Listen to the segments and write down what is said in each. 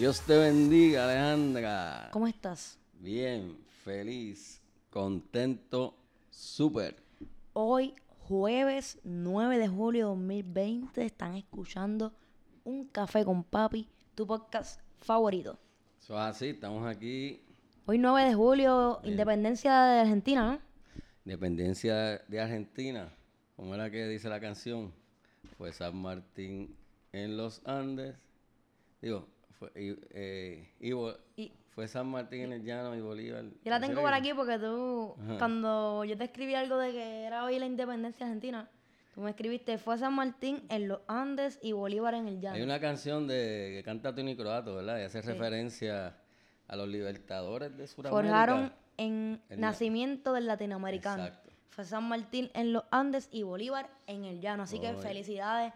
Dios te bendiga, Alejandra. ¿Cómo estás? Bien, feliz, contento, súper. Hoy, jueves 9 de julio de 2020, están escuchando Un Café con Papi, tu podcast favorito. Eso es así, estamos aquí. Hoy 9 de julio, independencia de Argentina, ¿no? Independencia de Argentina. ¿Cómo era que dice la canción? Fue San Martín en los Andes. Digo, fue, eh, y fue San Martín en el llano y Bolívar. Yo la ¿En tengo por aquí porque tú, cuando yo te escribí algo de que era hoy la independencia argentina, tú me escribiste, fue San Martín en los Andes y Bolívar en el llano. Hay una canción de que canta Tony Croato, ¿verdad? Y hace referencia a los libertadores de Sudamérica. Forjaron en El na- nacimiento del latinoamericano. Exacto. Fue San Martín en los Andes y Bolívar en el llano. Así que felicidades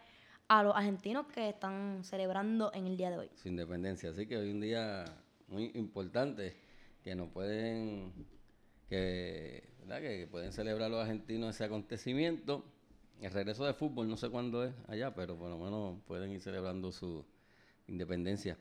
a los argentinos que están celebrando en el día de hoy. su independencia. Así que hoy un día muy importante que nos pueden que, ¿verdad? que pueden celebrar los argentinos ese acontecimiento. El regreso de fútbol, no sé cuándo es allá, pero por lo menos pueden ir celebrando su independencia.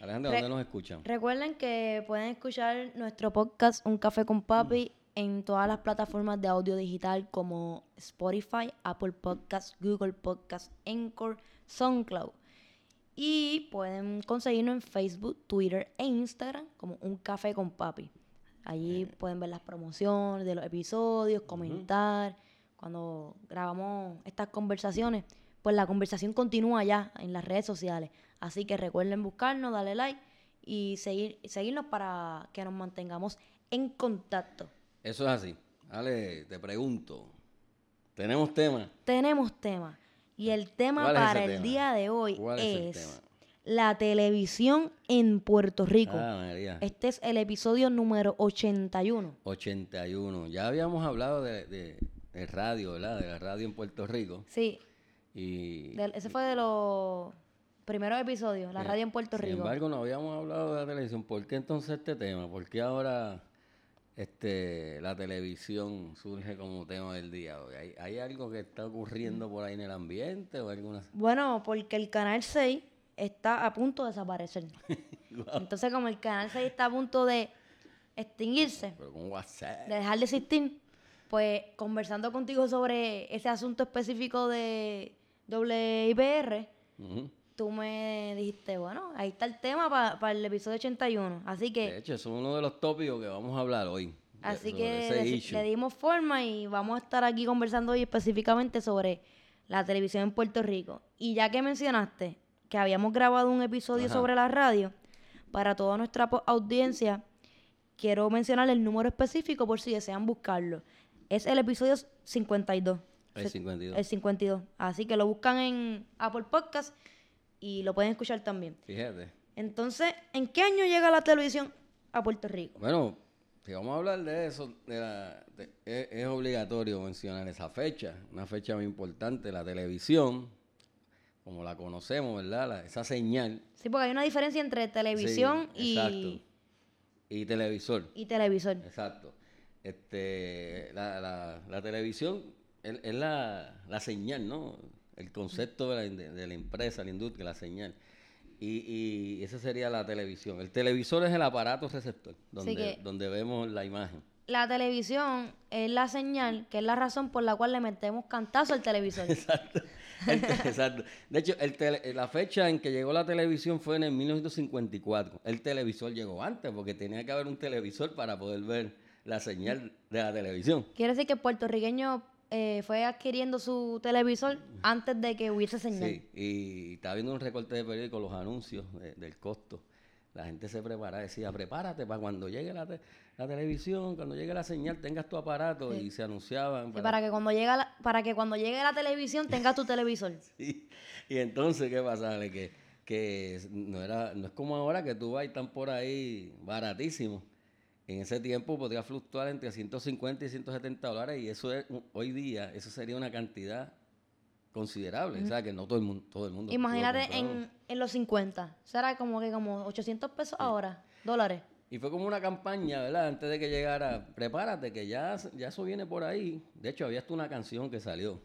Alejandra, Re- ¿dónde nos escuchan? Recuerden que pueden escuchar nuestro podcast Un Café con Papi en todas las plataformas de audio digital como Spotify, Apple Podcasts, Google Podcasts, Anchor, SoundCloud. Y pueden conseguirnos en Facebook, Twitter e Instagram como Un Café con Papi. Allí pueden ver las promociones de los episodios, comentar. Cuando grabamos estas conversaciones, pues la conversación continúa ya en las redes sociales. Así que recuerden buscarnos, darle like y seguir, seguirnos para que nos mantengamos en contacto. Eso es así. Ale, te pregunto. ¿Tenemos tema? Tenemos tema. Y el tema ¿Cuál es ese para el tema? día de hoy ¿Cuál es la televisión en Puerto Rico. Ah, María. Este es el episodio número 81. 81. Ya habíamos hablado de, de, de radio, ¿verdad? De la radio en Puerto Rico. Sí, Y ese fue de los primeros episodios, la radio en Puerto Sin Rico. embargo, no habíamos hablado de la televisión. ¿Por qué entonces este tema? ¿Por qué ahora este, la televisión surge como tema del día de hoy? ¿Hay, hay algo que está ocurriendo por ahí en el ambiente o alguna... Bueno, porque el Canal 6 está a punto de desaparecer. Entonces, como el Canal 6 está a punto de extinguirse, Pero con WhatsApp. de dejar de existir, pues conversando contigo sobre ese asunto específico de WIPR, Ujú. Tú me dijiste, bueno, ahí está el tema para el episodio 81. Así que, De hecho, es uno de los tópicos que vamos a hablar hoy. así que le, dimos forma y vamos a estar aquí conversando hoy específicamente sobre la televisión en Puerto Rico. Y ya que mencionaste que habíamos grabado un episodio Ajá. sobre la radio, para toda nuestra audiencia, quiero mencionar el número específico por si desean buscarlo. Es el episodio 52. El Se- 52. El 52. Así que lo buscan en Apple Podcast y lo pueden escuchar también. Fíjate. Entonces, ¿en qué año llega la televisión a Puerto Rico? Bueno, si vamos a hablar de eso, de la- de- es, es obligatorio mencionar esa fecha, una fecha muy importante, la televisión, como la conocemos, ¿verdad? La- esa señal Sí, porque hay una diferencia entre televisión Sí, y, exacto. y televisor. y televisor. Exacto. Este, la, la, la televisión es, es la, la señal, ¿no? El concepto de la, de la empresa, la industria, la señal. Y, y esa sería la televisión. El televisor es el aparato receptor, donde, donde vemos la imagen. La televisión es la señal, que es la razón por la cual le metemos cantazo al televisor. Exacto. El te- exacto. De hecho, el tele- la fecha en que llegó la televisión fue en el 1954. El televisor llegó antes porque tenía que haber un televisor para poder ver la señal de la televisión. Quiere decir que el puertorriqueño eh, fue adquiriendo su televisor antes de que hubiese señal. Sí, y estaba viendo un recorte de periódico, los anuncios de- del costo. La gente se prepara, decía, prepárate para cuando llegue la, te- la televisión, cuando llegue la señal, tengas tu aparato. Y se anunciaban. Sí, para que cuando llega la- para que cuando llegue la televisión tengas tu televisor. Sí. Y entonces, ¿qué pasa? Que, que no era no es como ahora que tú vas y están por ahí baratísimos. En ese tiempo podría fluctuar entre 150 y 170 dólares y eso es, hoy día eso sería una cantidad considerable. O sea, que no todo el mundo, todo el mundo Imagínate en, en los 50. Será como que como 800 pesos ahora, dólares. Y fue como una campaña, ¿verdad? Antes de que llegara, prepárate que ya, ya eso viene por ahí. De hecho, había hasta una canción que salió.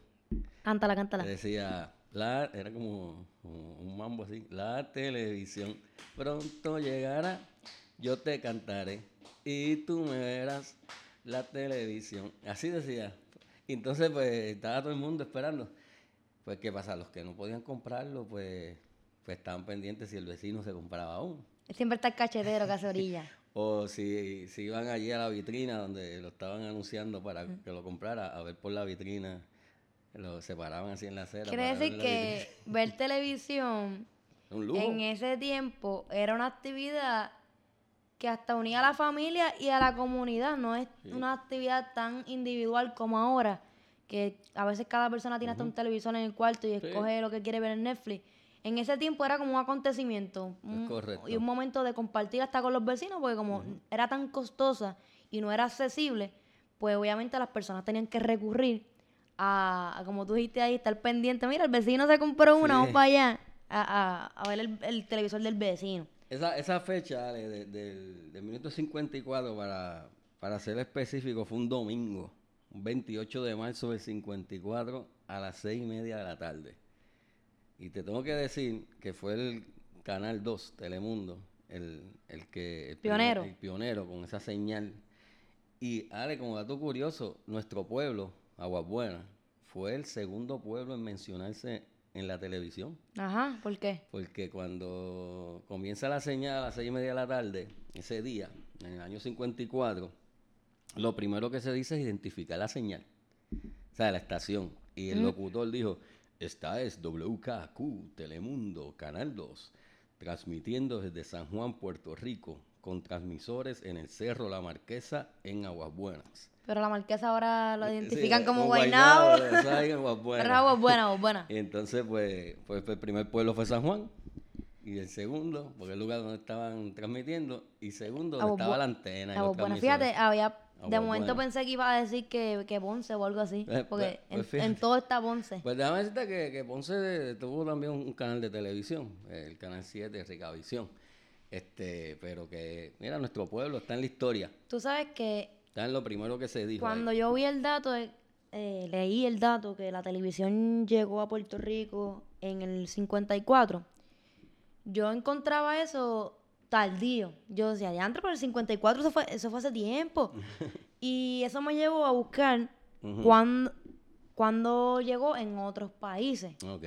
Cántala, cántala. que decía, la, era como un un mambo así, la televisión pronto llegará, yo te cantaré y tú me verás la televisión. Así decía. Entonces pues estaba todo el mundo esperando. Pues qué pasa, los que no podían comprarlo pues, pues estaban pendientes si el vecino se compraba aún. Siempre está el cachetero que orilla. O si, si iban allí a la vitrina donde lo estaban anunciando para que lo comprara, a ver por la vitrina, lo separaban así en la acera. Quiere decir que ver televisión en ese tiempo era una actividad que hasta unía a la familia y a la comunidad. No es una actividad tan individual como ahora, que a veces cada persona tiene hasta un televisor en el cuarto y Sí. escoge lo que quiere ver en Netflix. En ese tiempo era como un acontecimiento un- y un momento de compartir hasta con los vecinos, porque como era tan costosa y no era accesible, pues obviamente las personas tenían que recurrir a, a, como tú dijiste ahí, estar pendiente. Mira, el vecino se compró una, Sí. vamos para allá a, a- a ver el, el televisor del vecino. Esa, esa fecha Ale, de- del, del minuto 54, para, para ser específico, fue un domingo, un 28 de marzo del 54, a las 6 y media de la tarde. Y te tengo que decir que fue el Canal 2, Telemundo, el, el que... el primer- Pionero. el pionero con esa señal. Y Ale, como dato curioso, nuestro pueblo, Aguas Buenas, fue el segundo pueblo en mencionarse en la televisión. Ajá, ¿por qué? Porque cuando comienza la señal a las seis y media de la tarde, ese día, en el año 54, lo primero que se dice es identificar la señal, o sea, la estación. Y el locutor dijo, esta es WKQ, Telemundo, Canal 2, transmitiendo desde San Juan, Puerto Rico, con transmisores en el Cerro La Marquesa, en Aguas Buenas. Pero la marquesa ahora lo Sí, identifican como Guaynabo, Aguas Buenas. Pero agua buena, agua buena. Y entonces, pues, pues, el primer pueblo fue San Juan. Y el segundo, porque el lugar donde estaban transmitiendo. Y segundo, donde estaba la antena. y Agua los buena. transmisores. Fíjate, había, de Agua momento Buena. pensé que iba a decir que, que Ponce o algo así. Eh, Porque pues, en, fíjate. en todo está Ponce. Pues déjame decirte que, que Ponce tuvo también un canal de televisión, el canal 7, Ricavisión. Este, pero que, mira, nuestro pueblo está en la historia. Tú sabes que Está en lo primero que se dijo. ahí. Cuando yo vi el dato, de- eh, leí el dato que la televisión llegó a Puerto Rico en el 54, yo encontraba eso tardío. Yo decía, diantre, pero el 54 eso fue, eso fue hace tiempo. y eso me llevó a buscar cuándo, cuándo llegó en otros países. Ok.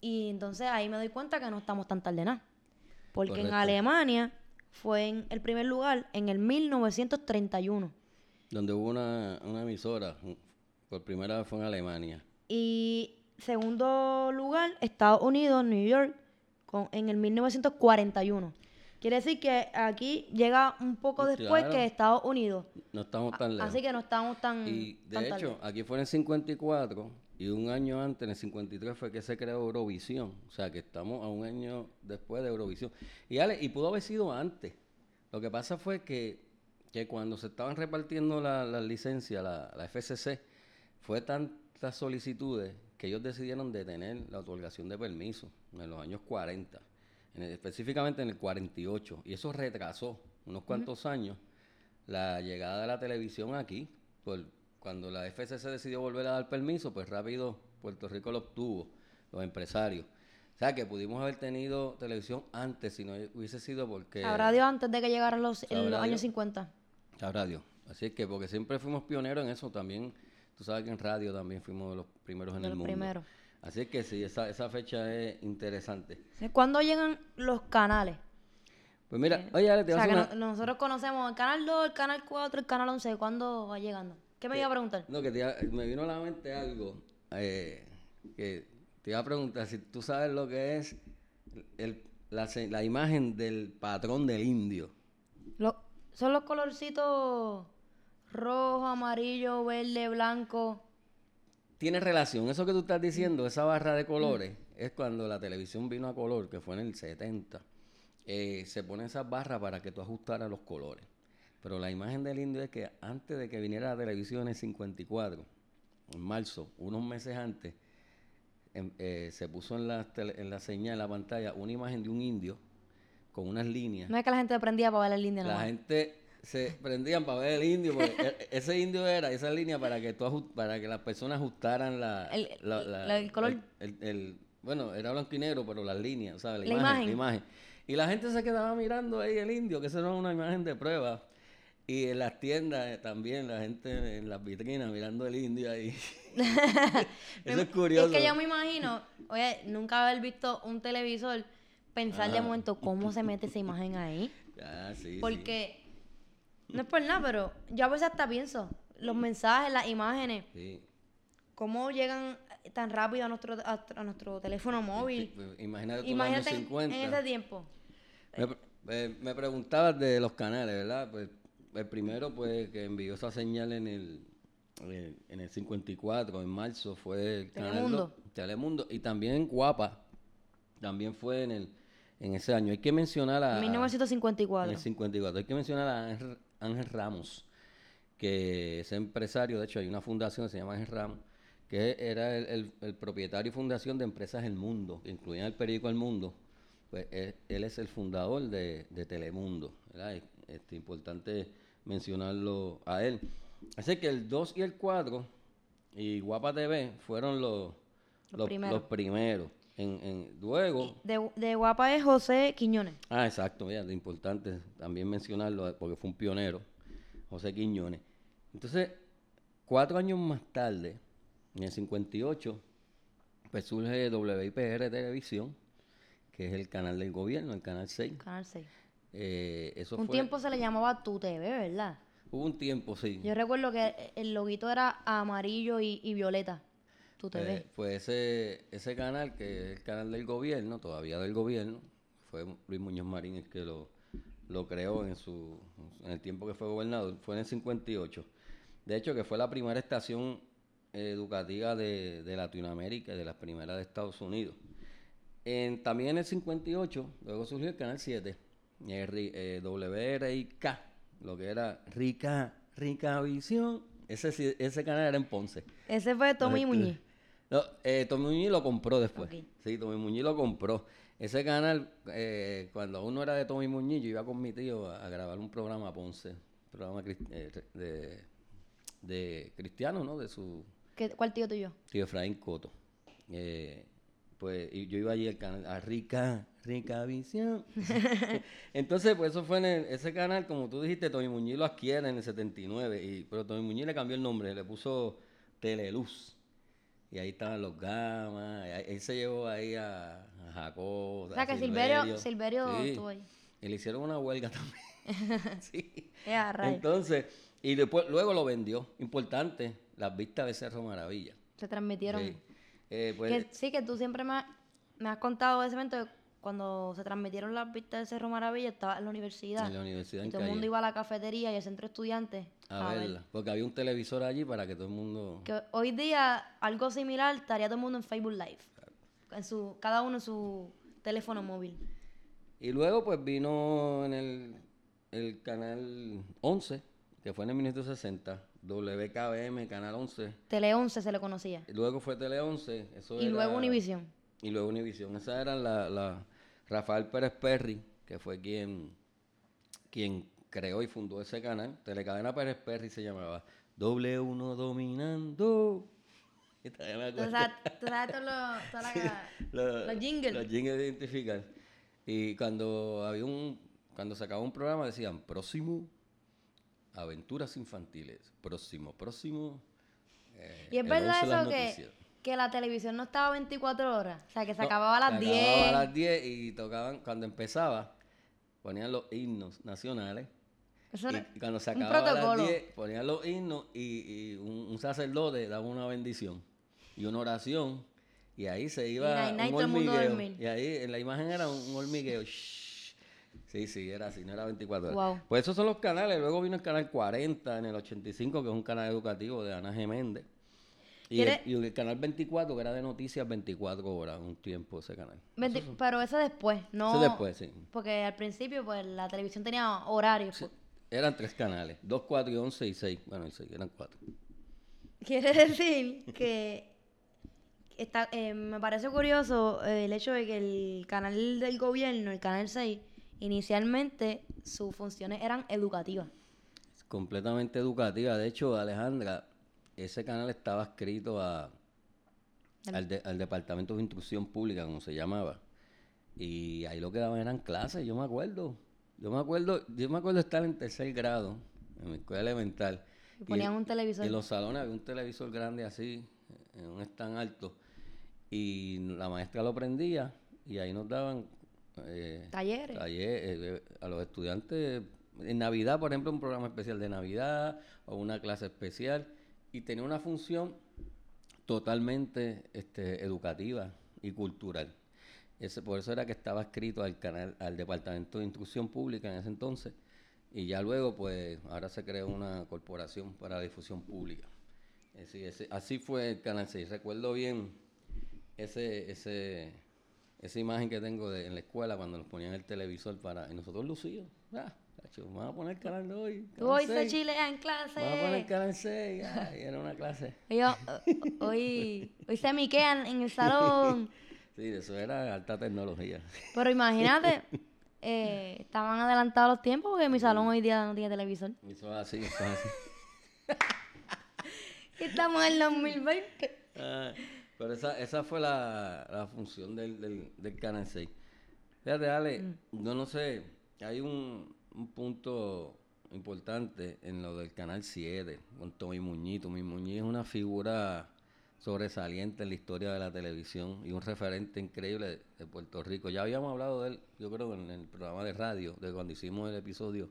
Y entonces ahí me doy cuenta que no estamos tan tarde nada. Porque en. Alemania fue en el primer lugar en el 1931. Donde hubo una, una emisora, por primera vez fue en Alemania. Y segundo lugar, Estados Unidos, New York, con, en el 1941. Quiere decir que aquí llega un poco después que Estados Unidos. No estamos tan lejos. Así que no estamos tan. Y de tan hecho, tarde. aquí fue en el 54 y un año antes, en el 53, fue que se creó Eurovisión. O sea, que estamos a un año después de Eurovisión. Y, Ale, y pudo haber sido antes. Lo que pasa fue que, que cuando se estaban repartiendo la- las licencias, la, la FCC, fue tantas solicitudes que ellos decidieron detener la otorgación de permiso en los años 40, en el- específicamente en el 48. Y eso retrasó unos cuantos años la llegada de la televisión aquí. Por, cuando la FCC decidió volver a dar permiso, pues rápido Puerto Rico lo obtuvo, los empresarios. O sea, que pudimos haber tenido televisión antes si no hubiese sido porque... Habrá Dios antes de que llegaran los, en los años Dios. 50. Sabrá Dios. Así es que porque siempre fuimos pioneros en eso también. Tú sabes que en radio también fuimos los primeros en el los mundo. primeros. Así es que sí, esa, esa fecha es interesante. ¿Cuándo llegan los canales? Pues mira, oye, Ale, te O voy a sea, que hacer una- no- nosotros conocemos el canal 2, el canal 4, el canal 11. ¿Cuándo va llegando? ¿Qué me iba a preguntar? No, que te me vino a la mente algo eh, que te iba a preguntar si tú sabes lo que es el- la, imagen del patrón del indio. Lo- son los colorcitos rojo, amarillo, verde, blanco. Tiene relación, eso que tú estás diciendo, esa barra de colores, es cuando la televisión vino a color, que fue en el 70. eh, se pone esas barras para que tú ajustaras los colores. Pero la imagen del indio es que antes de que viniera la televisión en el 54, en marzo, unos meses antes, em- eh, se puso en la, tele- en la señal, en la pantalla, una imagen de un indio con unas líneas. No es que la gente aprendía para ver el indio La nomás. gente se prendían para ver el indio, porque e- ese indio era esa línea para que tú para que las personas ajustaran la, El- la- la- la- el color. el- el- bueno, era blanco y negro, pero las líneas, ¿sabes? La, La imagen, imagen. la imagen. Y la gente se quedaba mirando ahí el indio, que eso era una imagen de prueba. Y en las tiendas eh, también, la gente en las vitrinas mirando el indio ahí. eso es curioso. Es que yo me imagino, oye, nunca haber visto un televisor, pensar de Ajá. momento cómo se mete esa imagen ahí. Ah, sí, sí. Porque, no es por nada, pero yo a veces hasta pienso, los mensajes, las imágenes, Sí. cómo llegan tan rápido a nuestro, a, a nuestro teléfono móvil. Pues, Imagínate Imagínate en, 50. en ese tiempo. Me, eh, me preguntabas de los canales, ¿verdad? Pues el primero, pues, que envió esa señal en el, eh, en el 54, en marzo, fue el canal Telemundo. do- Telemundo. Y también Guapa, también fue en el en ese año. Hay que mencionar a... En 1954. el 54. Hay que mencionar a Ángel, Ángel Ramos, que es empresario, de hecho hay una fundación que se llama Ángel Ramos, que era el, el- el propietario y fundación de Empresas El Mundo, que incluían el periódico El Mundo. Pues él, él es el fundador de, de Telemundo, este, importante mencionarlo a él. Así que el 2 y el 4 y Guapa TV fueron los, Los los, primeros. los primeros. En, en- luego, De, de guapa es José Quiñones. Ah, exacto, mira, es importante también mencionarlo porque fue un pionero, José Quiñones. Entonces, cuatro años más tarde, en el 58, pues surge WIPR Televisión, que es el canal del gobierno, el canal 6. Canal 6. Eh, eso Un fue- tiempo se le llamaba Tu TV, ¿verdad? Hubo un tiempo, sí. Yo recuerdo que el loguito era amarillo y, y violeta. Tu TV. Eh, pues ese, ese canal, que es el canal del gobierno, todavía del gobierno, fue Luis Muñoz Marín el que lo, lo creó en, su, en el tiempo que fue gobernador, fue en el 58. De hecho, que fue la primera estación educativa de, de Latinoamérica y de las primeras de Estados Unidos. En, también en el 58, luego surgió el Canal 7, eh, ri- eh, WRIK, lo que era Rica, Rica Visión. Ese, ese canal era en Ponce. Ese fue Tommy Correcto. Muñiz. No, eh, Tommy Muñiz lo compró después. Sí, Tommy Muñiz lo compró. Ese canal, eh, cuando aún no era de Tommy Muñiz, yo iba con mi tío a, a grabar un programa a Ponce, programa eh, de, de cristiano, ¿no? De su ¿Qué, ¿Cuál tío tuyo? tío Efraín Coto. Eh, pues y yo iba allí al canal, a Rica, Rica Visión. Entonces, pues eso fue en el- ese canal, como tú dijiste, Tommy Muñiz lo adquiere en el 79, y, pero Tommy Muñiz le cambió el nombre, le puso Teleluz. Y ahí estaban los gamas, él se llevó ahí a, a Jacob. O sea, a que Silverio- Silverio estuvo ahí. Y le hicieron una huelga también. sí. Entonces, y después, luego lo vendió. Importante, las vistas de Cerro Maravilla. Se transmitieron. Sí. Eh, pues, Que, sí, que tú siempre me, has- me has contado de ese evento cuando se transmitieron las vistas de Cerro Maravilla, estaba en la universidad. En la universidad y en todo el mundo iba a la cafetería y al centro de estudiantes a, a ver. verla. Porque había un televisor allí para que todo el mundo. Que hoy día algo similar estaría todo el mundo en Facebook Live. En su, cada uno en su teléfono móvil. Y luego, pues vino en el, el canal 11, que fue en el 1960, WKBM, canal 11. Tele 11 se le conocía. Luego fue Tele 11. Eso Y luego Univisión. Y luego Univisión. Esa era la, la Rafael Pérez Perry, que fue quien, quien creó y fundó ese canal. Telecadena Pérez Perry se llamaba. Doble uno dominando. Y todavía me Tú acuerdo. sabes, los, jingles. Los jingles de identificar. Y cuando había un, cuando se acababa un programa decían, próximo, aventuras infantiles. Próximo, próximo. eh, Y es verdad 11 las eso que, que la televisión no estaba 24 horas. O sea, que se No, acababa a las se 10. acababa a las 10 y tocaban, cuando empezaba, ponían los himnos nacionales. Eso y, y cuando se acababa a las protocolo. 10, ponían los himnos y, y un, un sacerdote daba una bendición y una oración. Y ahí se iba night, night, un hormigueo. dormir. Y ahí en la imagen era un, un hormigueo. Shhh. Sí, sí, era así, no era 24 horas. Wow. Pues esos son los canales. Luego vino el canal 40 en el 85, que es un canal educativo de Ana G. Méndez. Y el, ¿Quiere- y el canal 24, que era de noticias 24 horas, un tiempo ese canal. Veinti- Pero eso después, no. Eso después, sí. Porque al principio, pues la televisión tenía horarios. pues. Eran tres canales, 2, 4 y 11 y 6. Bueno, y 6, eran 4. Quiere decir que está, eh, me parece curioso eh, el hecho de que el canal del gobierno, el canal 6, inicialmente sus funciones eran educativas. Completamente educativa. De hecho, Alejandra, ese canal estaba escrito a, al, de- al Departamento de Instrucción Pública, como se llamaba. Y ahí lo que daban eran clases, yo me acuerdo. Yo me acuerdo, yo me acuerdo estar en tercer grado, en mi escuela elemental. Y ponían un televisor. Y en los salones había un televisor grande así, en un stand alto. Y la maestra lo prendía y ahí nos daban eh, Talleres. taller, eh, a los estudiantes en Navidad, por ejemplo, un programa especial de Navidad o una clase especial y tenía una función totalmente este, educativa y cultural. Ese, por eso era que estaba escrito al canal, al Departamento de Instrucción Pública en ese entonces y ya luego, pues, ahora se creó una corporación para la difusión pública. Así, ese- así fue el Canal 6. Recuerdo bien ese, ese, esa imagen que tengo de, en la escuela cuando nos ponían el televisor para... Y nosotros lucíamos. Ah, cacho, vamos a poner canal de hoy. Canal hoy se 6, chilea en clase. Vamos a poner canal 6. Ay, era una clase. Yo, hoy, hoy se miquean en el salón. Sí, eso era alta tecnología. Pero imagínate, eh, estaban adelantados los tiempos porque mi salón hoy día no tiene televisor. Eso es así, eso es así. Estamos en el 2020. Ah, pero esa, esa fue la, la función del, del, del Canal 6. Fíjate, Ale, yo no sé, hay un, un punto importante en lo del Canal 7, con Tommy Muñiz. Tommy Muñiz es una figura sobresaliente en la historia de la televisión y un referente increíble de, de Puerto Rico. Ya habíamos hablado de él, yo creo, en el programa de radio, de cuando hicimos el episodio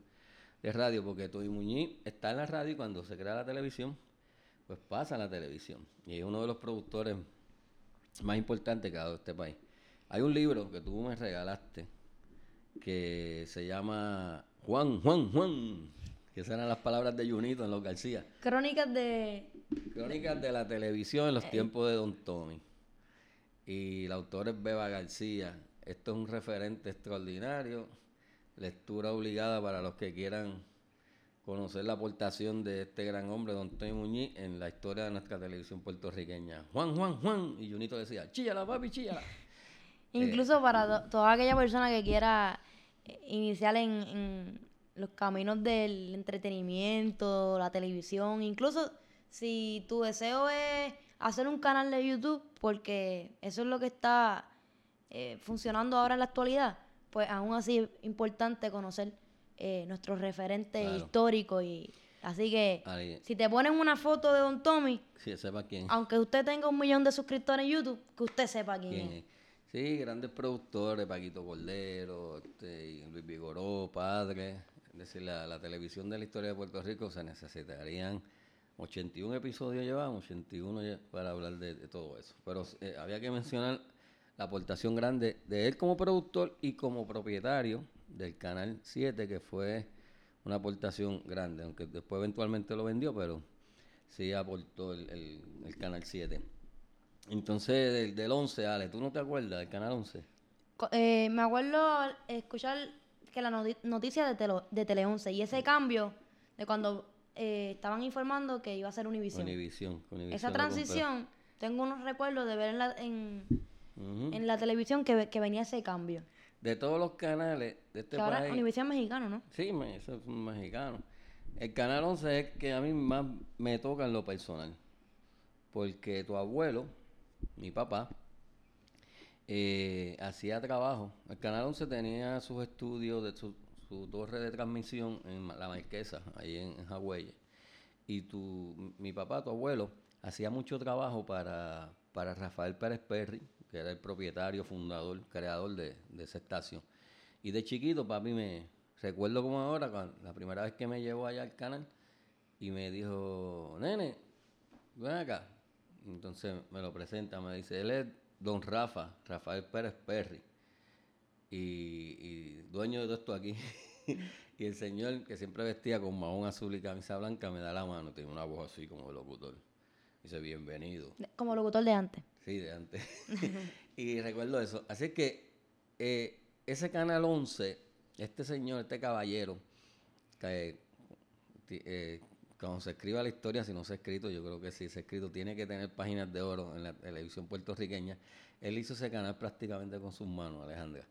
de radio, porque Tommy Muñiz está en la radio y cuando se crea la televisión, pues pasa en la televisión. Y es uno de los productores más importantes que ha dado este país. Hay un libro que tú me regalaste que se llama Juan, Juan, Juan, que esas eran las palabras de Junito en los García. Crónicas de. Crónicas de la televisión en los tiempos de Don Tommy. Y el autor es Beba García. Esto es un referente extraordinario. Lectura obligada para los que quieran conocer la aportación de este gran hombre, Don Tommy Muñiz, en la historia de nuestra televisión puertorriqueña. Juan, Juan, Juan. Y Junito decía, chíllala, papi, chíllala. Incluso para to- toda aquella persona que quiera eh, iniciar en, en los caminos del entretenimiento, la televisión, incluso si tu deseo es hacer un canal de YouTube, porque eso es lo que está eh, funcionando ahora en la actualidad, pues aún así es importante conocer eh, nuestros referentes Claro. históricos y así que Ahí, si te ponen una foto de Don Tommy, si sepa quién. aunque usted tenga un millón de suscriptores en YouTube, que usted sepa quién, quién es. es. Sí, grandes productores, Paquito Cordero, este, Luis Vigoró, padre. Es decir, la, la televisión de la historia de Puerto Rico se necesitarían 81 episodios llevamos, 81 ya- para hablar de, de todo eso. Pero eh, había que mencionar la aportación grande de él como productor y como propietario del Canal 7, que fue una aportación grande, aunque después eventualmente lo vendió, pero sí aportó el, el- el Canal 7. Entonces, del, del 11, Ale, ¿tú no te acuerdas del Canal 11? Co- eh, me acuerdo escuchar que la noti- noticia de, Tele, de Tele 11 y ese cambio de cuando eh, estaban informando que iba a ser Univision. Univisión. Univisión Esa transición, tengo unos recuerdos de ver en la, en, en la televisión que, que venía ese cambio. De todos los canales de este que ahora país. Univision es mexicano, ¿no? Sí, me, eso es un mexicano. El Canal 11 es que a mí más me toca en lo personal. Porque tu abuelo, mi papá, eh, hacía trabajo. El Canal 11 tenía sus estudios, de su, su torre de transmisión en La Marquesa, ahí en, en Hawái. Y tu, mi papá, tu abuelo, hacía mucho trabajo para, para Rafael Pérez Perry, que era el propietario, fundador, creador de, de esa estación. Y de chiquito, papi, me recuerdo como ahora, la primera vez que me llevó allá al canal y me dijo, nene, ven acá. Entonces me lo presenta, me dice, él es don Rafa, Rafael Pérez Perry, y, dueño de todo esto aquí. y el señor que siempre vestía con mahón azul y camisa blanca me da la mano, tiene una voz así como locutor. Dice, bienvenido. Como locutor de antes. Sí, de antes. y recuerdo eso. Así que eh, ese Canal 11, este señor, este caballero, que eh, cuando se escriba la historia, si no se ha escrito, yo creo que sí se ha escrito, tiene que tener páginas de oro en la televisión puertorriqueña. Él hizo ese canal prácticamente con sus manos, Alejandra.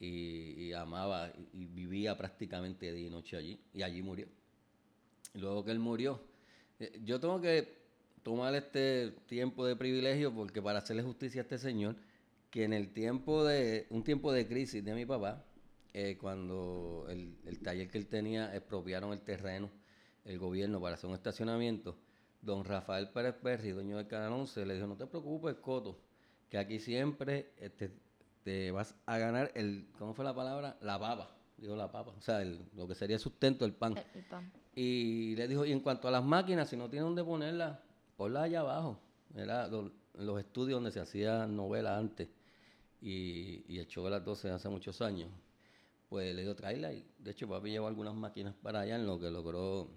Y, y amaba y, y vivía prácticamente día y noche allí. Y allí murió. Luego que él murió, eh, yo tengo que tomar este tiempo de privilegio porque para hacerle justicia a este señor, que en el tiempo de, un tiempo de crisis de mi papá, eh, cuando el, el taller que él tenía expropiaron el terreno, el gobierno para hacer un estacionamiento, don Rafael Pérez Perry, dueño del Canal 11, le dijo, no te preocupes, Coto, que aquí siempre este, te vas a ganar el, ¿cómo fue la palabra? La papa, digo la papa, o sea, el- lo que sería el sustento, el pan. El- el pan. Y le dijo, y en cuanto a las máquinas, si no tiene dónde ponerlas, ponlas allá abajo. Era lo- los estudios donde se hacía novela antes y, y el show de las 12 hace muchos años. Pues le dio tráela y de hecho papi llevó algunas máquinas para allá en lo que logró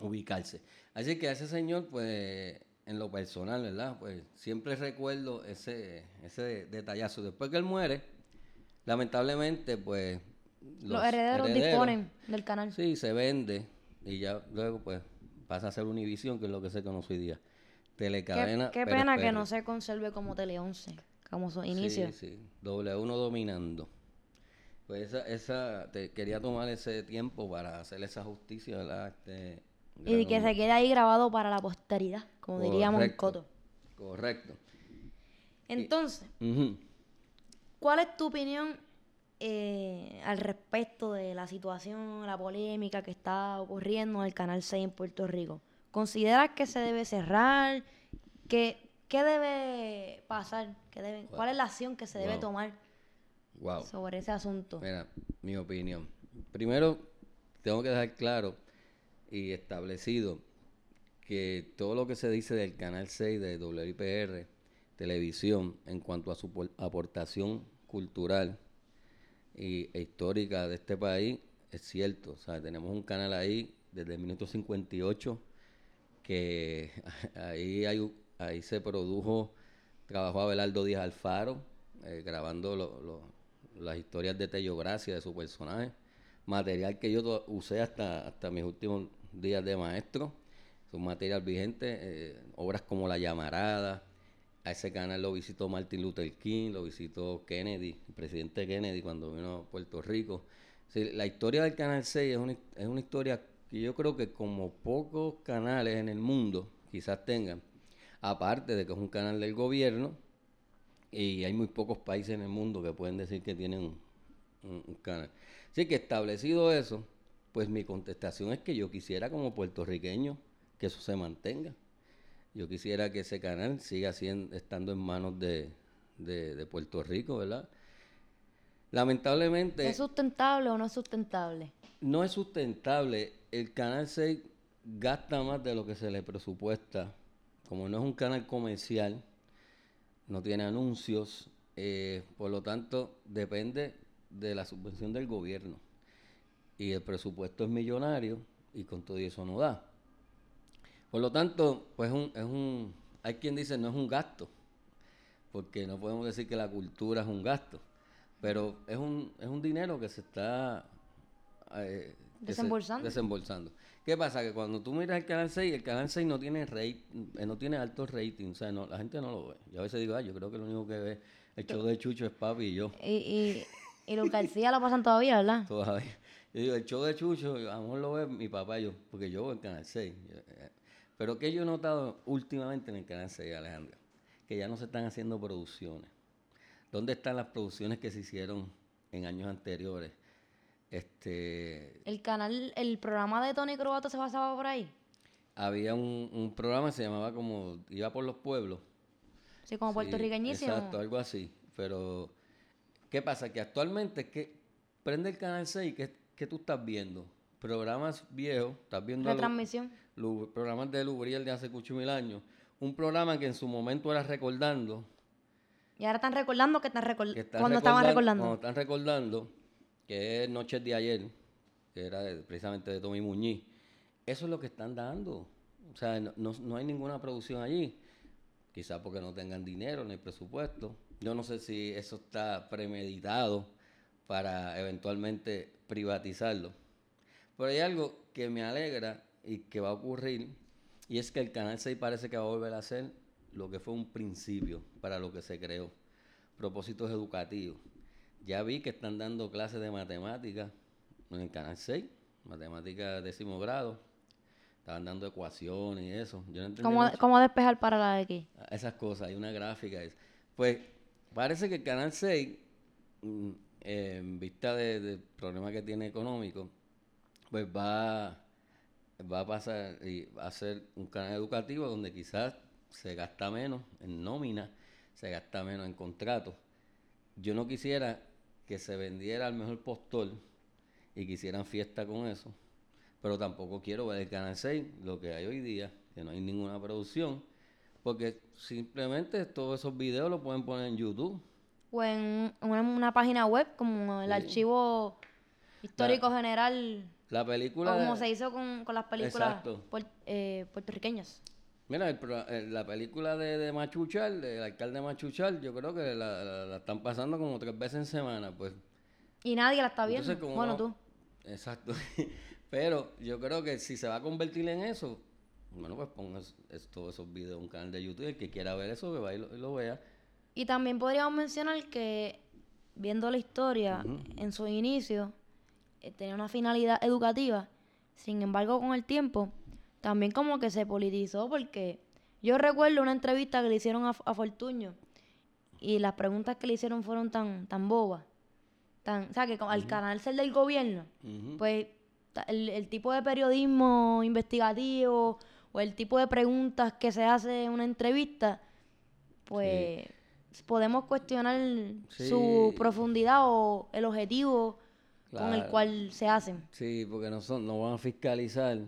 ubicarse. Así que a ese señor, pues en lo personal, ¿verdad? Pues siempre recuerdo ese, ese detallazo. Después que él muere, lamentablemente, pues... Los, herederos, disponen del canal. Sí, se vende y ya luego pues pasa a ser Univision, que es lo que se conoce hoy día. Telecadena. qué pena que no se conserve como Tele 11, como su inicio. Sí, sí. Doble uno dominando. Pues esa, esa, te quería tomar ese tiempo para hacer esa justicia, ¿verdad? Este, Y que se quede ahí grabado para la posteridad, como diríamos en. Coto. Correcto. Entonces. ¿cuál es tu opinión eh, al respecto de la situación, la polémica que está ocurriendo en el Canal 6 en Puerto Rico? ¿Consideras que se debe cerrar? ¿Qué, qué debe pasar? ¿Qué debe, ¿Cuál es la acción que se debe Wow. tomar Wow. sobre ese asunto? Mira, mi opinión. Primero, tengo que dejar claro y establecido que todo lo que se dice del Canal 6 de WIPR, televisión, en cuanto a su por- aportación cultural y, e histórica de este país, es cierto. O sea, tenemos un canal ahí desde el minuto 58 que ahí, hay, ahí se produjo, trabajó Abelardo Díaz Alfaro, eh, grabando lo- las historias de Tello Gracia, de su personaje, material que yo usé hasta, hasta mis últimos días de maestro, es un material vigente, eh, obras como La Llamarada, a ese canal lo visitó Martin Luther King, lo visitó Kennedy, el presidente Kennedy cuando vino a Puerto Rico. La historia del Canal 6 es una, es una historia que yo creo que como pocos canales en el mundo quizás tengan, aparte de que es un canal del gobierno, y hay muy pocos países en el mundo que pueden decir que tienen un- un canal. Así que establecido eso, pues mi contestación es que yo quisiera como puertorriqueño que eso se mantenga. Yo quisiera que ese canal siga siendo, estando en manos de, de- de Puerto Rico, ¿verdad? Lamentablemente ¿Es sustentable o no es sustentable? no es sustentable. El canal 6 gasta más de lo que se le presupuesta. Como no es un canal comercial, no tiene anuncios, eh, por lo tanto depende de la subvención del gobierno. Y el presupuesto es millonario y con todo eso no da. Por lo tanto, pues un- es un, hay quien dice no es un gasto, porque no podemos decir que la cultura es un gasto, pero es un, es un dinero que se está eh, que se- Desembolsando. desembolsando. ¿Qué pasa? Que cuando tú miras el canal 6, el canal 6 no tiene rate, eh, no tiene alto rating, o sea, no, la gente no lo ve. Yo a veces digo, ah, yo creo que lo único que ve el show de Chucho es papi y yo. Y, y, y Luz García lo pasan todavía, ¿verdad? Todavía. Yo digo, el show de Chucho, a lo mejor lo ve mi papá y yo, porque yo veo el Canal 6. Pero que yo he notado últimamente en el Canal 6, Alejandra, que ya no se están haciendo producciones. ¿Dónde están las producciones que se hicieron en años anteriores? Este, El canal, el programa de Tony Croato se basaba por ahí. había un, un programa que se llamaba como Iba por los pueblos. Sí, como Sí, puertorriqueñísimo. Exacto, algo así. Pero, ¿qué pasa? Que actualmente es que prende el canal 6, ¿qué, qué tú estás viendo? Programas viejos, estás viendo Retransmisión. Lu- programas de Lubriel de hace muchos mil años. Un programa que en su momento era recordando, Y ahora están recordando que están recordando. que están Cuando estaban recordando- cuando están recordando, que es Noches de ayer, que era de- precisamente de Tommy Muñiz. Eso es lo que están dando. O sea, no, no, no hay ninguna producción allí. Quizás porque no tengan dinero ni presupuesto. Yo no sé si eso está premeditado para eventualmente privatizarlo. Pero hay algo que me alegra y que va a ocurrir, y es que el Canal 6 parece que va a volver a ser lo que fue un principio para lo que se creó, propósitos educativos. Ya vi que están dando clases de matemáticas en el Canal 6, matemáticas décimo grado, estaban dando ecuaciones y eso. Yo no ¿Cómo, cómo despejar para la X? Esas cosas, hay una gráfica. es- Pues parece que el Canal 6, mm, en vista de- del problema que tiene económico, pues va, va a pasar y va a ser un canal educativo donde quizás se gasta menos en nómina, se gasta menos en contratos. Yo no quisiera que se vendiera al mejor postor y que hicieran fiesta con eso, pero tampoco quiero ver el Canal 6, lo que hay hoy día, que no hay ninguna producción, porque simplemente todos esos videos los pueden poner en YouTube. O en una, una página web como el Sí. archivo histórico general, La película... como se hizo con, con las películas puer- eh, puertorriqueñas. Mira, el eh, la película de, de Machuchal, del alcalde Machuchal, yo creo que la, la- la están pasando como tres veces en semana, pues. Y nadie la está viendo. Entonces, ¿cómo bueno, vamos? tú. Exacto. Pero yo creo que si se va a convertir en eso, bueno, pues ponga es- todos esos videos en un canal de YouTube. El que quiera ver eso, que vaya y lo, y lo vea. Y también podríamos mencionar que, viendo la historia, en su inicio, eh, tenía una finalidad educativa. Sin embargo, con el tiempo, también como que se politizó porque yo recuerdo una entrevista que le hicieron a, a Fortuño y las preguntas que le hicieron fueron tan, tan bobas. Tan, o sea, que al canal ser del gobierno, pues el, el tipo de periodismo investigativo o el tipo de preguntas que se hace en una entrevista, pues podemos cuestionar su profundidad o el objetivo con el cual se hacen. Sí, porque no, son, no van a fiscalizar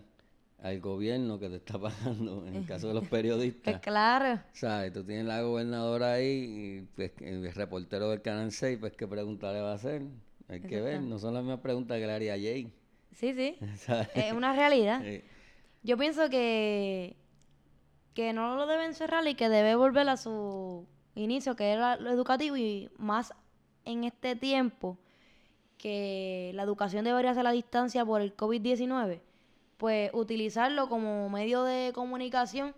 al gobierno que te está pagando, en el caso de los periodistas. Pues claro, ¿Sabes? Tú tienes la gobernadora ahí y pues, el reportero del Canal 6, pues qué pregunta le va a hacer. Hay que ver, no son las mismas preguntas que le haría Jay. sí, sí, ¿sabes? es una realidad. Sí. Yo pienso que, que no lo deben cerrar y que debe volver a su inicio, que era lo educativo, y más en este tiempo que la educación debería ser a distancia por el COVID-19, pues utilizarlo como medio de comunicación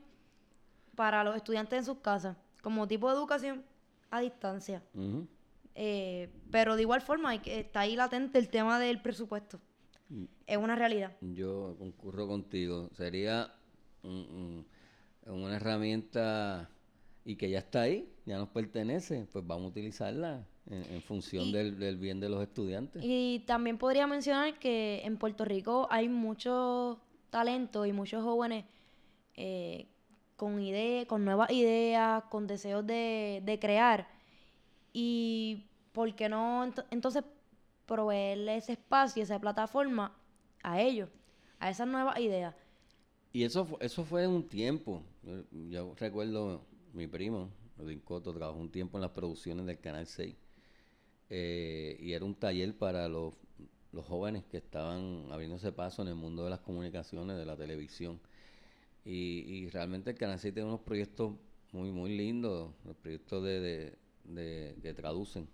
para los estudiantes en sus casas, como tipo de educación a distancia. Eh, pero de igual forma hay que, está ahí latente el tema del presupuesto. Es una realidad. Yo concurro contigo. Sería un- un- una herramienta y que ya está ahí, ya nos pertenece, pues vamos a utilizarla en, en función Y- del, del bien de los estudiantes. Y también podría mencionar que en Puerto Rico hay mucho talento y muchos jóvenes eh, con ideas, con nuevas ideas, con deseos de, de crear. Y por qué no ento- entonces proveerle ese espacio, esa plataforma a ellos, a esas nuevas ideas. Y eso, fu- eso fue un tiempo. Yo, yo recuerdo mi primo, Edwin Coto, trabajó un tiempo en las producciones del Canal 6. Eh, y era un taller para los, los jóvenes que estaban abriéndose paso en el mundo de las comunicaciones, de la televisión. Y, y realmente el Canal 6 tiene unos proyectos muy, muy lindos, los proyectos de, de- de- que traducen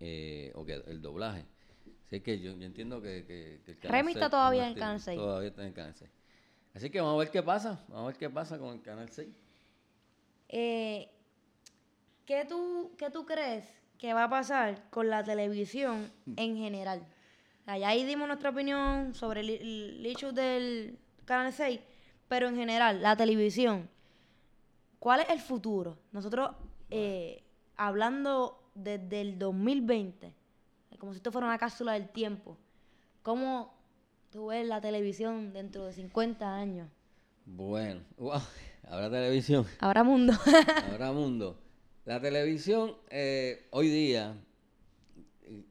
eh, o que el doblaje. Así que yo, yo entiendo que, que, que el Canal Remy está 6 todavía en el Canal 6. Todavía está en el Canal 6. Así que vamos a ver qué pasa, vamos a ver qué pasa con el Canal 6. Eh, ¿qué, tú, ¿Qué tú crees que va a pasar con la televisión en general? Ya ahí dimos nuestra opinión sobre el, el issue del Canal 6, pero en general, la televisión, ¿cuál es el futuro? Nosotros, eh, hablando desde el 2020, como si esto fuera una cápsula del tiempo, ¿cómo tú ves la televisión dentro de 50 años? Bueno, wow, habrá televisión, Habrá mundo. habrá mundo. La televisión, eh, hoy día,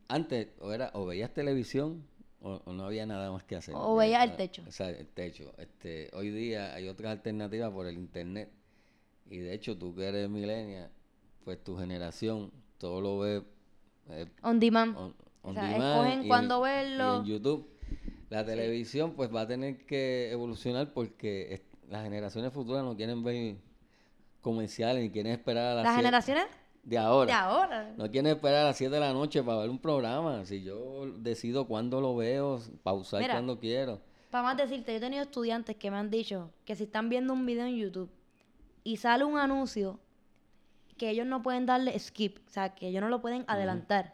antes o, era, o veías televisión o, o no había nada más que hacer. O veías el techo. O sea, el techo. Este, hoy día hay otras alternativas por el internet. Y de hecho, tú que eres millennial, pues tu generación todo lo ve eh, On demand. on, O on sea, demand escogen cuándo y verlo. en YouTube. La televisión pues va a tener que evolucionar porque las generaciones futuras no quieren ver comerciales ni quieren esperar a las Las siete- generaciones de ahora. de ahora. No quieren esperar a las 7 de la noche para ver un programa. Si yo decido cuándo lo veo, pausar Mira. cuando quiero. Para más decirte, yo he tenido estudiantes que me han dicho que si están viendo un video en YouTube y sale un anuncio que ellos no pueden darle skip, o sea, que ellos no lo pueden adelantar,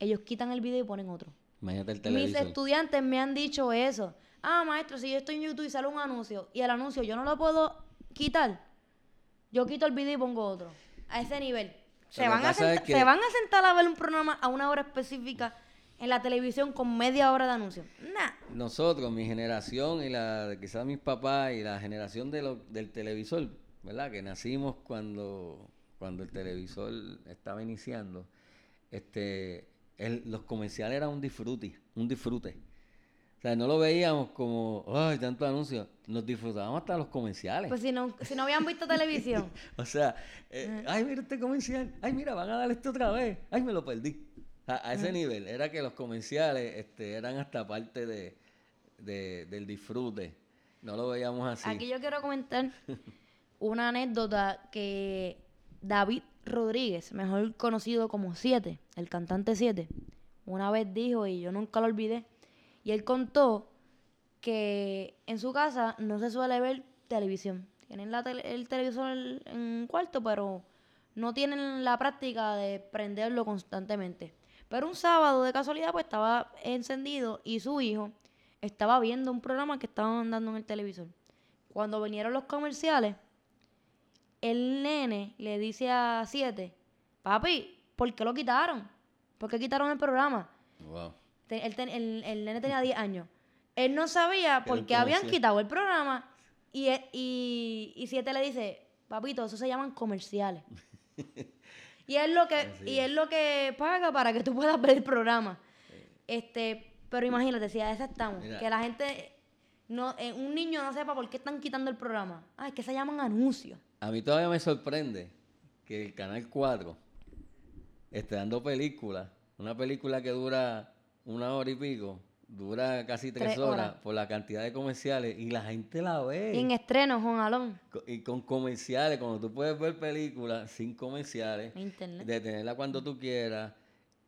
ellos quitan el video y ponen otro. Imagínate el Mis estudiantes me han dicho eso. Ah, maestro, si yo estoy en YouTube y sale un anuncio y el anuncio yo no lo puedo quitar, yo quito el video y pongo otro. A ese nivel. Se van, a es que- se van a sentar a ver un programa a una hora específica en la televisión con media hora de anuncio. Nah. Nosotros, mi generación y la quizás mis papás y la generación de lo- del televisor, ¿verdad? Que nacimos cuando, cuando el televisor estaba iniciando. Este, el- los comerciales eran un disfrute, un disfrute. Sea, no lo veíamos como, ay, tanto anuncio. Nos disfrutábamos hasta los comerciales. Pues si no, si no habían visto televisión. O sea, eh, ay, mira este comercial. Ay, mira, van a dar esto otra vez. Ay, me lo perdí. A, a ese nivel. Era que los comerciales este, eran hasta parte de, de- del disfrute. No lo veíamos así. Aquí yo quiero comentar una anécdota que David Rodríguez, mejor conocido como Siete, el cantante Siete, una vez dijo, y yo nunca lo olvidé, y él contó que en su casa no se suele ver televisión. Tienen la el televisor en en un cuarto, pero no tienen la práctica de prenderlo constantemente. Pero un sábado, de casualidad, pues estaba encendido y su hijo estaba viendo un programa que estaban dando en el televisor. Cuando vinieron los comerciales, el nene le dice a Siete, papi, ¿por qué lo quitaron? ¿Por qué quitaron el programa? Wow. Él ten- el, el nene tenía 10 años. Él no sabía por qué habían quitado el programa. Y, e- y, y Siete le dice, papito, eso se llaman comerciales. y es lo que, Así y es lo que paga para que tú puedas ver el programa. Este, pero imagínate, si a esa estamos, Mira. que la gente, no, eh, un niño no sepa por qué están quitando el programa. Ah, es que se llaman anuncios. A mí todavía me sorprende que el Canal 4 esté dando películas. Una película que dura una hora y pico, dura casi tres, Tres horas, horas. por la cantidad de comerciales y la gente la ve. Y en estreno, Juan Alón, Y con comerciales, cuando tú puedes ver películas sin comerciales, internet. detenerla cuando tú quieras,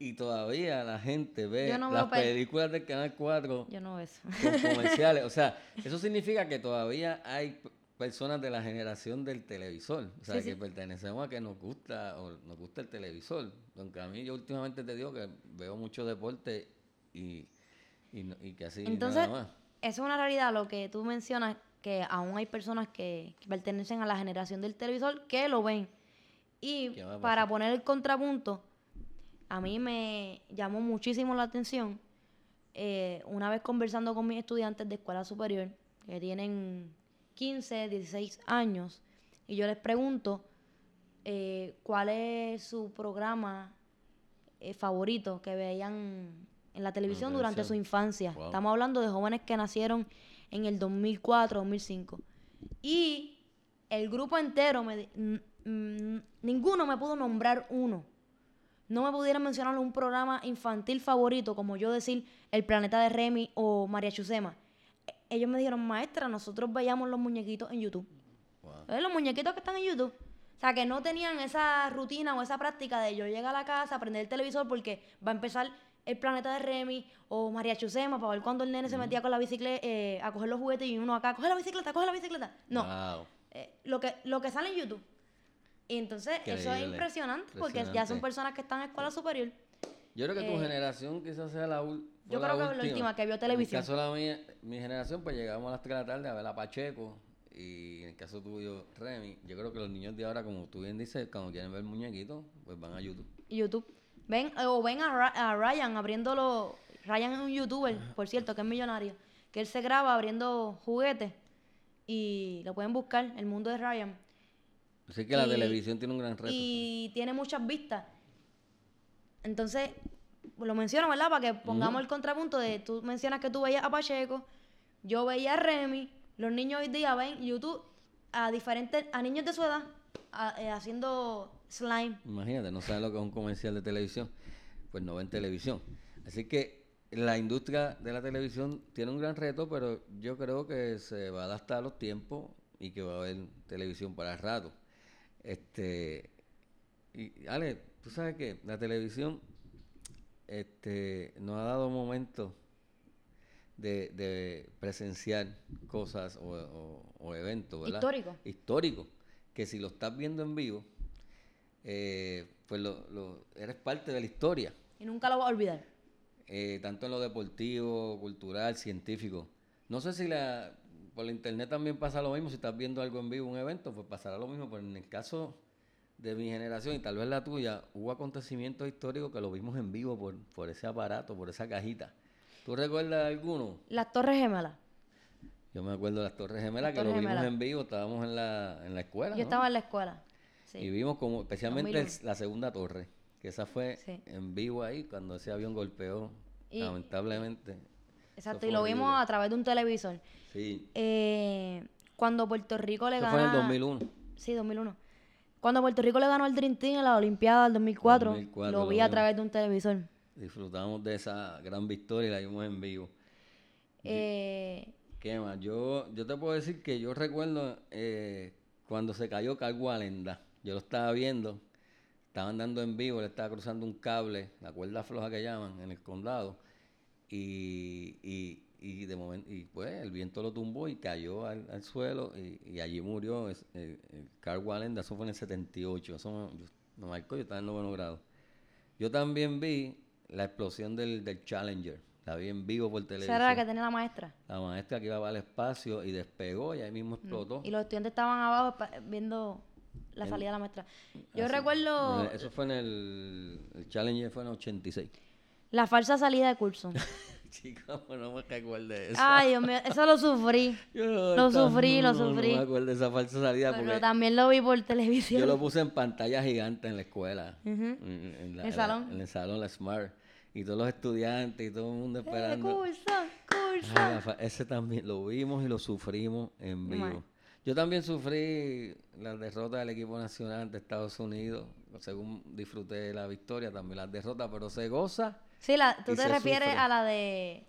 y todavía la gente ve no las películas del Canal 4 Yo no veo eso. con comerciales. O sea, eso significa que todavía hay personas de la generación del televisor, o sea, Sí, que sí. pertenecemos a que nos gusta o nos gusta el televisor. Aunque a mí yo últimamente te digo que veo mucho deporte y, y, y que así Entonces, nada más. eso es una realidad, lo que tú mencionas, que aún hay personas que, que pertenecen a la generación del televisor que lo ven. Y ¿Qué va a para poner el contrapunto, a mí me llamó muchísimo la atención, eh, una vez conversando con mis estudiantes de escuela superior, que tienen 15, 16 años, y yo les pregunto eh, cuál es su programa eh, favorito que veían en la televisión durante su infancia. Wow. Estamos hablando de jóvenes que nacieron en el 2004, 2005. Y el grupo entero, me, ninguno me pudo nombrar uno. No me pudieron mencionar un programa infantil favorito, como yo decir El Planeta de Remy o María Chusema. E- Ellos me dijeron, maestra, nosotros veíamos los muñequitos en YouTube. Los muñequitos que están en YouTube. O sea, que no tenían esa rutina o esa práctica de yo llegar a la casa, prender el televisor porque va a empezar el planeta de Remy o María Chusema para ver cuando el nene se metía con la bicicleta eh, a coger los juguetes y uno acá, coge la bicicleta, coge la bicicleta. No, Wow. eh, lo, que, lo que sale en YouTube. Y entonces eso es impresionante porque ya son personas que están en escuela superior. Yo creo que tu Eh, generación quizás sea la, fue yo creo que la última que vio televisión. En el caso de la mía, mi generación, pues llegamos a las 3 de la tarde a ver a Pacheco. Y en el caso tuyo, Remy, yo creo que los niños de ahora, como tú bien dices, cuando quieren ver muñequitos, pues van a YouTube. YouTube. Ven, o ven a, Ra- a Ryan abriéndolo. Ryan es un youtuber, por cierto, que es millonario. Que él se graba abriendo juguetes. Y lo pueden buscar, el mundo de Ryan. Así que la Y- televisión tiene un gran reto. Y tiene muchas vistas. Entonces, lo menciono, ¿verdad? Para que pongamos el contrapunto de tú mencionas que tú veías a Pacheco, yo veía a Remy, los niños hoy día ven YouTube a diferentes, a niños de su edad, a- eh, haciendo slime. Imagínate, no saben lo que es un comercial de televisión, pues no ven televisión. Así que la industria de la televisión tiene un gran reto, pero yo creo que se va a adaptar a los tiempos y que va a haber televisión para rato. Este, y Ale, tú sabes que la televisión este, nos ha dado momentos de, de presenciar cosas o, o- o eventos, ¿verdad? Histórico. Históricos, que si lo estás viendo en vivo, eh, pues lo, lo- eres parte de la historia, Y nunca lo vas a olvidar. eh, tanto en lo deportivo, cultural, científico. No sé si la, por la internet también pasa lo mismo, si estás viendo algo en vivo, un evento, pues pasará lo mismo, pero en el caso de mi generación y tal vez la tuya, hubo acontecimientos históricos que lo vimos en vivo por, por ese aparato, por esa cajita. ¿Tú recuerdas alguno? Las Torres Gemelas. Yo me acuerdo de las Torres Gemelas, Las que lo vimos Gemelas. en vivo, estábamos en la, en la escuela. Yo ¿no? estaba en la escuela. Sí. Y vimos como, especialmente el- 2001. la segunda torre, que esa fue Sí. en vivo ahí, cuando ese avión golpeó, Y- lamentablemente. Exacto, y lo vimos a través de un televisor. Sí, Eh, cuando Puerto Rico le eso gana... fue en el 2001. Sí, 2001. Cuando Puerto Rico le ganó al Dream Team en la Olimpiada del 2004, 2004, lo lo vi a través de un televisor. Disfrutamos de esa gran victoria y la vimos en vivo. Eh, ¿Qué más? Yo, yo te puedo decir que yo recuerdo eh, cuando se cayó Cargo Alenda. Yo lo estaba viendo, estaban dando en vivo, le estaba cruzando un cable, la cuerda floja que llaman, en el condado. Y, y, y de momento, y pues el viento lo tumbó y cayó al, al suelo y, y allí murió es- el, el Cargo Alenda. Eso fue en el 78. Eso me, yo- me marcó, yo estaba en noveno grado. Yo también vi la explosión del, del Challenger. La vi en vivo por televisión. esa era la que tenía la maestra. La maestra que iba para el espacio y despegó y ahí mismo explotó. Mm. Y los estudiantes estaban abajo viendo la En- salida de la maestra. Yo Así. recuerdo el- Eso fue en el, el Challenger fue en el 86. la falsa salida de curso. Chica, pues no me recuerdo de eso. Ay, Dios mío, eso lo sufrí. Yo lo sufrí, lo sufrí. No me acuerdo de esa falsa salida Pero porque también lo vi por televisión. yo lo puse en pantalla gigante en la escuela. En, en la, ¿El la- salón? en el salón, la Smart. Y todos los estudiantes y todo el mundo Eh, esperando. curso, Ay, curso. fa- ese también lo vimos y lo sufrimos en vivo. Yo también sufrí la derrota del equipo nacional ante Estados Unidos. Según disfruté la victoria, también las derrotas, pero se goza. Sí, la, tú te refieres sufre. a la de...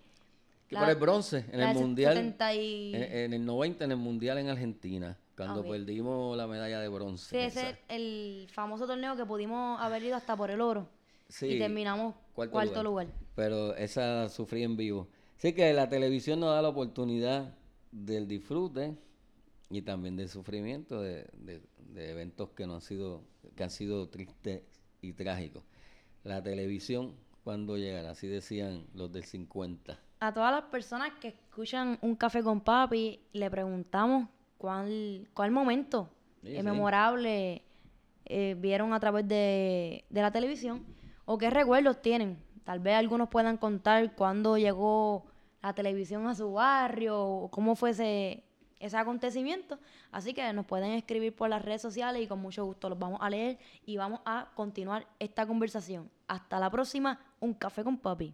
Que la- por el bronce, en la el mundial, 70 y... en, en el 90, en el mundial en Argentina, cuando Ok. perdimos la medalla de bronce. Sí, ese es el famoso torneo que pudimos haber ido hasta por el oro. Sí, y terminamos cuarto cuarto, lugar. lugar. Pero esa sufrí en vivo. Así que la televisión nos da la oportunidad del disfrute y también del sufrimiento de, de- de eventos que no han sido, que han sido tristes y trágicos. La televisión, cuando llegará? Así decían los del 50. A todas las personas que escuchan Un Café con Papi, le preguntamos cuál, cuál momento Sí, eh, sí. memorable eh, vieron a través de, de la televisión o qué recuerdos tienen. Tal vez algunos puedan contar cuándo llegó la televisión a su barrio o cómo fue ese, ese acontecimiento. Así que nos pueden escribir por las redes sociales y con mucho gusto los vamos a leer y vamos a continuar esta conversación. Hasta la próxima, Un Café con Papi.